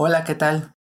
Hola, ¿qué tal?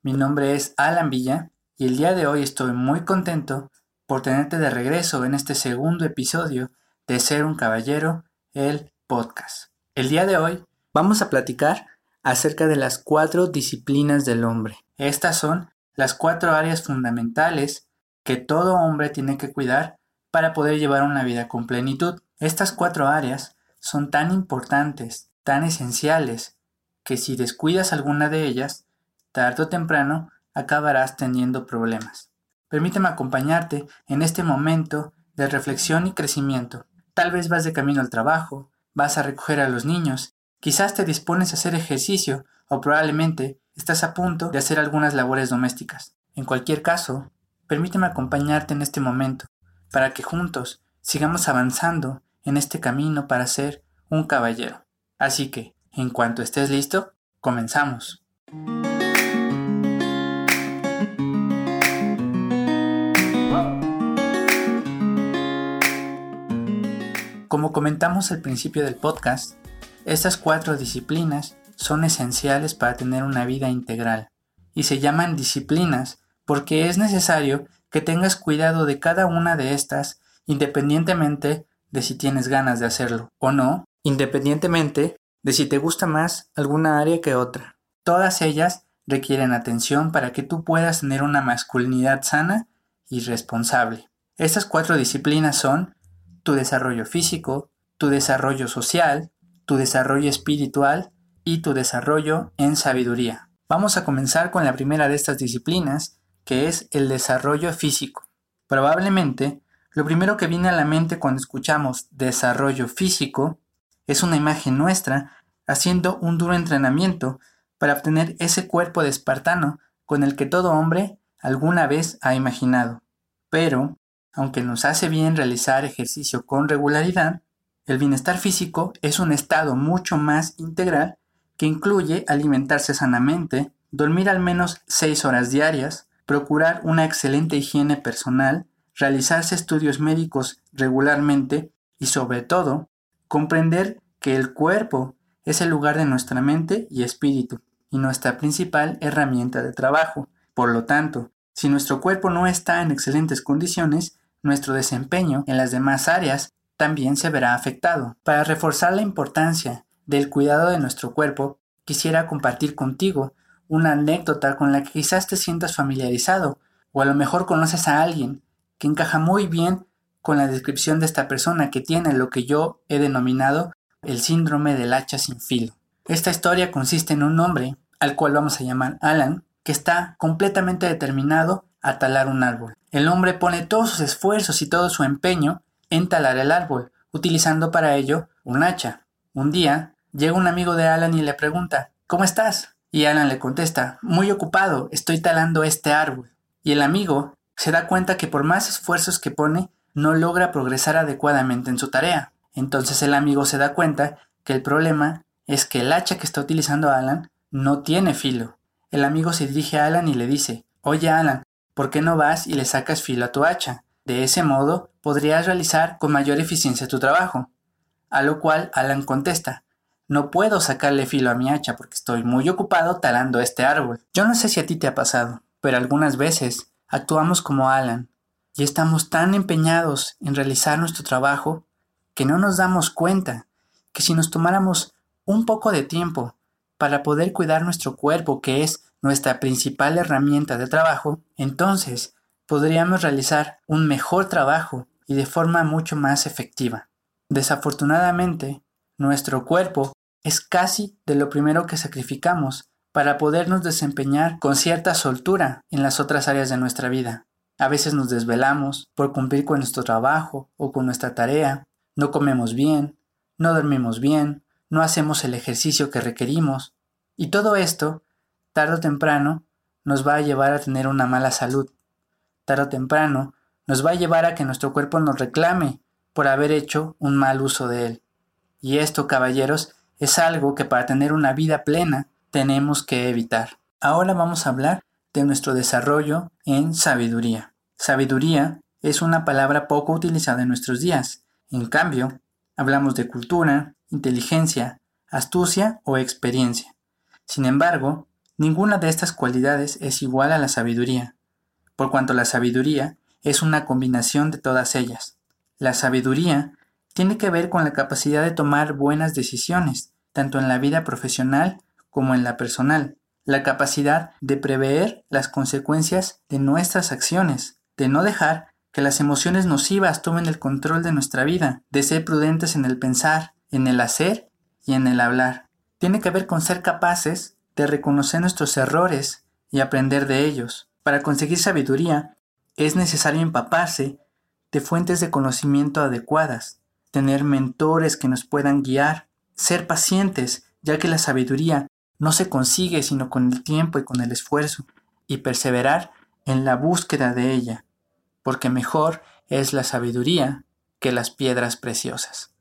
Mi nombre es Alan Villa y el día de hoy estoy muy contento por tenerte de regreso en este segundo episodio de Ser un Caballero, el podcast. El día de hoy vamos a platicar acerca de las cuatro disciplinas del hombre. Estas son las cuatro áreas fundamentales que todo hombre tiene que cuidar para poder llevar una vida con plenitud. Estas cuatro áreas son tan importantes, tan esenciales, que si descuidas alguna de ellas, tarde o temprano acabarás teniendo problemas. Permíteme acompañarte en este momento de reflexión y crecimiento. Tal vez vas de camino al trabajo, vas a recoger a los niños, quizás te dispones a hacer ejercicio o probablemente estás a punto de hacer algunas labores domésticas. En cualquier caso, permíteme acompañarte en este momento para que juntos sigamos avanzando en este camino para ser un caballero. Así que, en cuanto estés listo, comenzamos. Como comentamos al principio del podcast, estas cuatro disciplinas son esenciales para tener una vida integral y se llaman disciplinas porque es necesario que tengas cuidado de cada una de estas independientemente de si tienes ganas de hacerlo o no, independientemente de si te gusta más alguna área que otra. Todas ellas requieren atención para que tú puedas tener una masculinidad sana y responsable. Estas cuatro disciplinas son tu desarrollo físico, tu desarrollo social, tu desarrollo espiritual y tu desarrollo en sabiduría. Vamos a comenzar con la primera de estas disciplinas, que es el desarrollo físico. Probablemente, lo primero que viene a la mente cuando escuchamos desarrollo físico es una imagen nuestra haciendo un duro entrenamiento para obtener ese cuerpo de espartano con el que todo hombre alguna vez ha imaginado. Pero, aunque nos hace bien realizar ejercicio con regularidad, el bienestar físico es un estado mucho más integral que incluye alimentarse sanamente, dormir al menos 6 horas diarias, procurar una excelente higiene personal, realizarse estudios médicos regularmente y sobre todo comprender que el cuerpo es el lugar de nuestra mente y espíritu y nuestra principal herramienta de trabajo. Por lo tanto, si nuestro cuerpo no está en excelentes condiciones, nuestro desempeño en las demás áreas también se verá afectado. Para reforzar la importancia del cuidado de nuestro cuerpo, quisiera compartir contigo una anécdota con la que quizás te sientas familiarizado o a lo mejor conoces a alguien que encaja muy bien con la descripción de esta persona que tiene lo que yo he denominado el síndrome del hacha sin filo. Esta historia consiste en un hombre, al cual vamos a llamar Alan, que está completamente determinado a talar un árbol. El hombre pone todos sus esfuerzos y todo su empeño en talar el árbol, utilizando para ello un hacha. Un día, llega un amigo de Alan y le pregunta, ¿Cómo estás? Y Alan le contesta, muy ocupado, estoy talando este árbol. Y el amigo se da cuenta que por más esfuerzos que pone, no logra progresar adecuadamente en su tarea. Entonces el amigo se da cuenta que el problema es que el hacha que está utilizando Alan no tiene filo. El amigo se dirige a Alan y le dice, Oye Alan, ¿por qué no vas y le sacas filo a tu hacha? De ese modo podrías realizar con mayor eficiencia tu trabajo. A lo cual Alan contesta, no puedo sacarle filo a mi hacha porque estoy muy ocupado talando este árbol. Yo no sé si a ti te ha pasado, pero algunas veces actuamos como Alan y estamos tan empeñados en realizar nuestro trabajo que no nos damos cuenta que si nos tomáramos un poco de tiempo para poder cuidar nuestro cuerpo, que es nuestra principal herramienta de trabajo, entonces podríamos realizar un mejor trabajo y de forma mucho más efectiva. Desafortunadamente, nuestro cuerpo es casi de lo primero que sacrificamos para podernos desempeñar con cierta soltura en las otras áreas de nuestra vida. A veces nos desvelamos por cumplir con nuestro trabajo o con nuestra tarea, no comemos bien, no dormimos bien, no hacemos el ejercicio que requerimos, y todo esto, tarde o temprano, nos va a llevar a tener una mala salud. Tarde o temprano, nos va a llevar a que nuestro cuerpo nos reclame por haber hecho un mal uso de él. Y esto, caballeros, es algo que para tener una vida plena tenemos que evitar. Ahora vamos a hablar de nuestro desarrollo en sabiduría. Sabiduría es una palabra poco utilizada en nuestros días. En cambio, hablamos de cultura, inteligencia, astucia o experiencia. Sin embargo, Ninguna de estas cualidades es igual a la sabiduría, por cuanto la sabiduría es una combinación de todas ellas. La sabiduría tiene que ver con la capacidad de tomar buenas decisiones, tanto en la vida profesional como en la personal, la capacidad de prever las consecuencias de nuestras acciones, de no dejar que las emociones nocivas tomen el control de nuestra vida, de ser prudentes en el pensar, en el hacer y en el hablar. Tiene que ver con ser capaces de reconocer nuestros errores y aprender de ellos. Para conseguir sabiduría es necesario empaparse de fuentes de conocimiento adecuadas, tener mentores que nos puedan guiar, ser pacientes, ya que la sabiduría no se consigue sino con el tiempo y con el esfuerzo, y perseverar en la búsqueda de ella, porque mejor es la sabiduría que las piedras preciosas.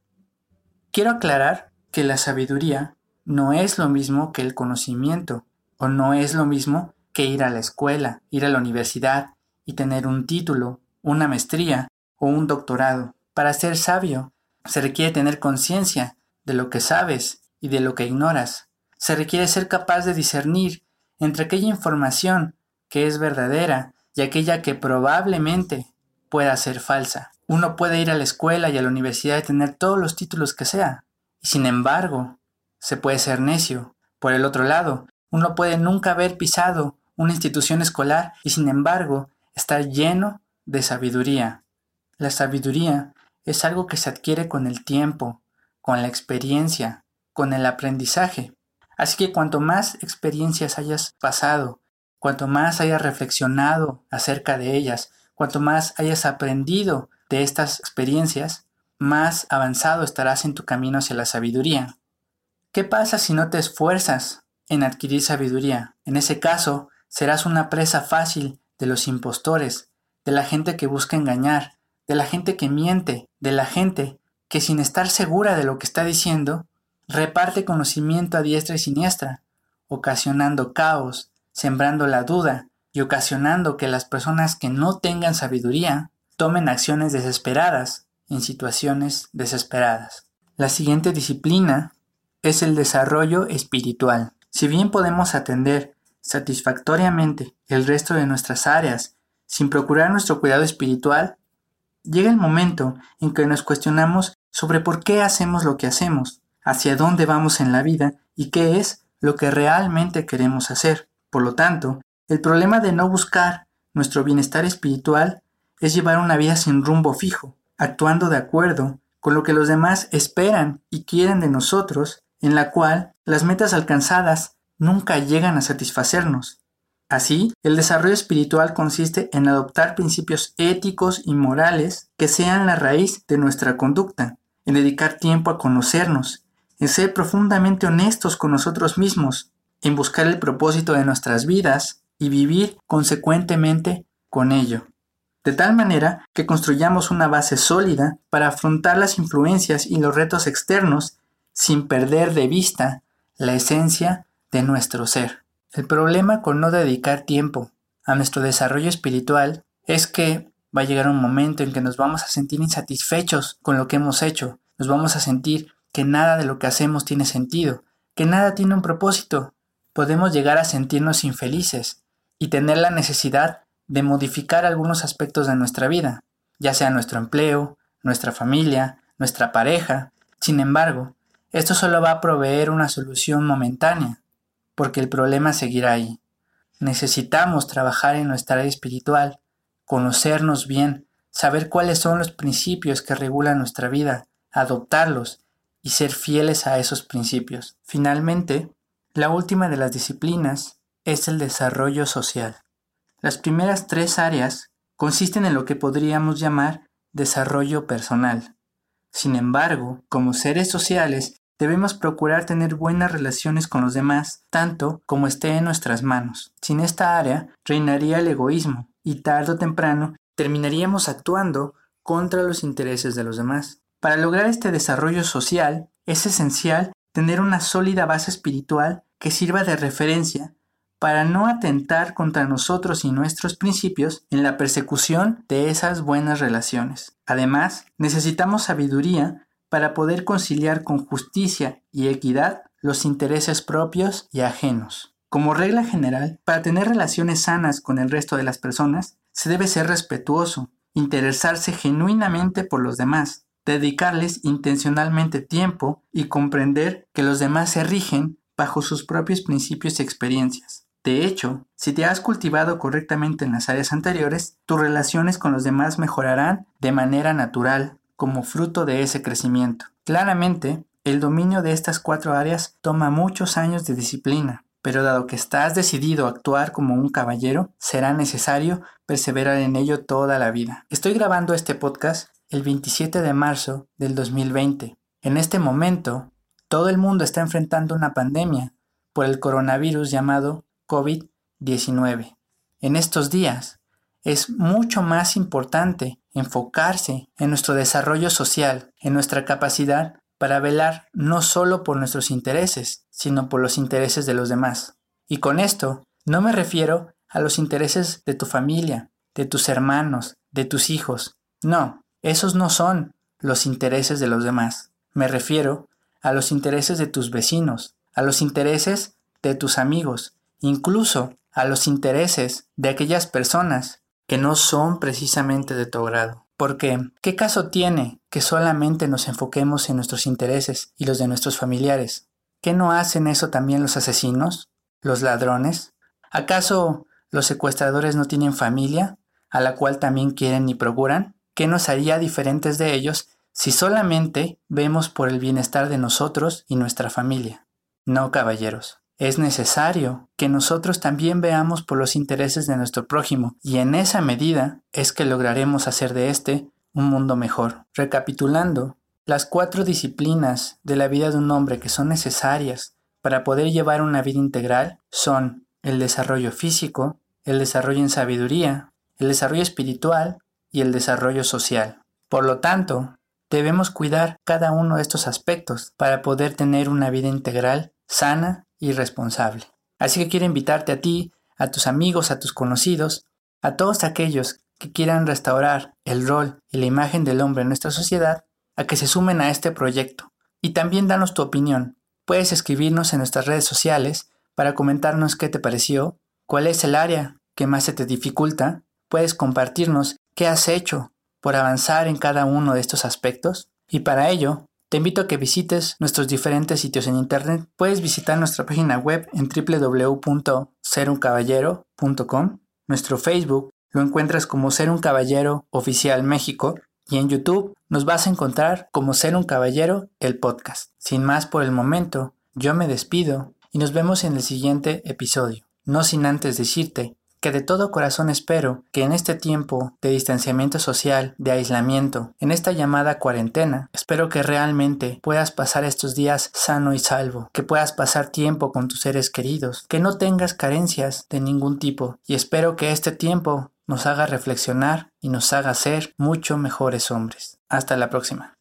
Quiero aclarar que la sabiduría no es lo mismo que el conocimiento, o no es lo mismo que ir a la escuela, ir a la universidad y tener un título, una maestría o un doctorado. Para ser sabio se requiere tener conciencia de lo que sabes y de lo que ignoras. Se requiere ser capaz de discernir entre aquella información que es verdadera aquella que probablemente pueda ser falsa. Uno puede ir a la escuela y a la universidad y tener todos los títulos que sea, y sin embargo, se puede ser necio. Por el otro lado, uno puede nunca haber pisado una institución escolar y sin embargo estar lleno de sabiduría. La sabiduría es algo que se adquiere con el tiempo, con la experiencia, con el aprendizaje. Así que cuanto más experiencias hayas pasado, cuanto más hayas reflexionado acerca de ellas, cuanto más hayas aprendido de estas experiencias, más avanzado estarás en tu camino hacia la sabiduría. ¿Qué pasa si no te esfuerzas en adquirir sabiduría? En ese caso, serás una presa fácil de los impostores, de la gente que busca engañar, de la gente que miente, de la gente que sin estar segura de lo que está diciendo, reparte conocimiento a diestra y siniestra, ocasionando caos, sembrando la duda y ocasionando que las personas que no tengan sabiduría tomen acciones desesperadas en situaciones desesperadas. La siguiente disciplina es el desarrollo espiritual. Si bien podemos atender satisfactoriamente el resto de nuestras áreas sin procurar nuestro cuidado espiritual, Llega el momento en que nos cuestionamos sobre por qué hacemos lo que hacemos, hacia dónde vamos en la vida y qué es lo que realmente queremos hacer. Por lo tanto, el problema de no buscar nuestro bienestar espiritual es llevar una vida sin rumbo fijo, actuando de acuerdo con lo que los demás esperan y quieren de nosotros, en la cual las metas alcanzadas nunca llegan a satisfacernos, Así, el desarrollo espiritual consiste en adoptar principios éticos y morales que sean la raíz de nuestra conducta, en dedicar tiempo a conocernos, en ser profundamente honestos con nosotros mismos, en buscar el propósito de nuestras vidas y vivir consecuentemente con ello. De tal manera que construyamos una base sólida para afrontar las influencias y los retos externos sin perder de vista la esencia de nuestro ser. El problema con no dedicar tiempo a nuestro desarrollo espiritual es que va a llegar un momento en que nos vamos a sentir insatisfechos con lo que hemos hecho, nos vamos a sentir que nada de lo que hacemos tiene sentido, que nada tiene un propósito. Podemos llegar a sentirnos infelices y tener la necesidad de modificar algunos aspectos de nuestra vida, ya sea nuestro empleo, nuestra familia, nuestra pareja. Sin embargo, esto solo va a proveer una solución momentánea porque el problema seguirá ahí. Necesitamos trabajar en nuestra área espiritual, conocernos bien, saber cuáles son los principios que regulan nuestra vida, adoptarlos y ser fieles a esos principios. Finalmente, la última de las disciplinas es el desarrollo social. Las primeras tres áreas consisten en lo que podríamos llamar desarrollo personal. Sin embargo, como seres sociales, Debemos procurar tener buenas relaciones con los demás, tanto como esté en nuestras manos. Sin esta área, reinaría el egoísmo, y tarde o temprano terminaríamos actuando contra los intereses de los demás. Para lograr este desarrollo social, es esencial tener una sólida base espiritual que sirva de referencia para no atentar contra nosotros y nuestros principios en la persecución de esas buenas relaciones. Además, necesitamos sabiduría para poder conciliar con justicia y equidad los intereses propios y ajenos. Como regla general, para tener relaciones sanas con el resto de las personas, se debe ser respetuoso, interesarse genuinamente por los demás, dedicarles intencionalmente tiempo y comprender que los demás se rigen bajo sus propios principios y experiencias. De hecho, si te has cultivado correctamente en las áreas anteriores, tus relaciones con los demás mejorarán de manera natural como fruto de ese crecimiento. Claramente, el dominio de estas cuatro áreas toma muchos años de disciplina, pero dado que estás decidido a actuar como un caballero, será necesario perseverar en ello toda la vida. Estoy grabando este podcast el 27 de marzo del 2020. En este momento, todo el mundo está enfrentando una pandemia por el coronavirus llamado COVID-19. En estos días es mucho más importante enfocarse en nuestro desarrollo social, en nuestra capacidad para velar no solo por nuestros intereses, sino por los intereses de los demás. Y con esto no me refiero a los intereses de tu familia, de tus hermanos, de tus hijos. No, esos no son los intereses de los demás. Me refiero a los intereses de tus vecinos, a los intereses de tus amigos, incluso a los intereses de aquellas personas que no son precisamente de tu grado. Porque, ¿qué caso tiene que solamente nos enfoquemos en nuestros intereses y los de nuestros familiares? ¿Qué no hacen eso también los asesinos? ¿Los ladrones? ¿Acaso los secuestradores no tienen familia, a la cual también quieren y procuran? ¿Qué nos haría diferentes de ellos si solamente vemos por el bienestar de nosotros y nuestra familia? No, caballeros. Es necesario que nosotros también veamos por los intereses de nuestro prójimo y en esa medida es que lograremos hacer de este un mundo mejor. Recapitulando, las cuatro disciplinas de la vida de un hombre que son necesarias para poder llevar una vida integral son el desarrollo físico, el desarrollo en sabiduría, el desarrollo espiritual y el desarrollo social. Por lo tanto, debemos cuidar cada uno de estos aspectos para poder tener una vida integral, sana y responsable. Así que quiero invitarte a ti, a tus amigos, a tus conocidos, a todos aquellos que quieran restaurar el rol y la imagen del hombre en nuestra sociedad, a que se sumen a este proyecto. Y también danos tu opinión. Puedes escribirnos en nuestras redes sociales para comentarnos qué te pareció, cuál es el área que más se te dificulta, puedes compartirnos qué has hecho por avanzar en cada uno de estos aspectos. Y para ello, te invito a que visites nuestros diferentes sitios en internet. Puedes visitar nuestra página web en www.seruncaballero.com. Nuestro Facebook lo encuentras como Ser un Caballero Oficial México. Y en YouTube nos vas a encontrar como Ser un Caballero el podcast. Sin más por el momento, yo me despido y nos vemos en el siguiente episodio. No sin antes decirte que de todo corazón espero que en este tiempo de distanciamiento social, de aislamiento, en esta llamada cuarentena, espero que realmente puedas pasar estos días sano y salvo, que puedas pasar tiempo con tus seres queridos, que no tengas carencias de ningún tipo y espero que este tiempo nos haga reflexionar y nos haga ser mucho mejores hombres. Hasta la próxima.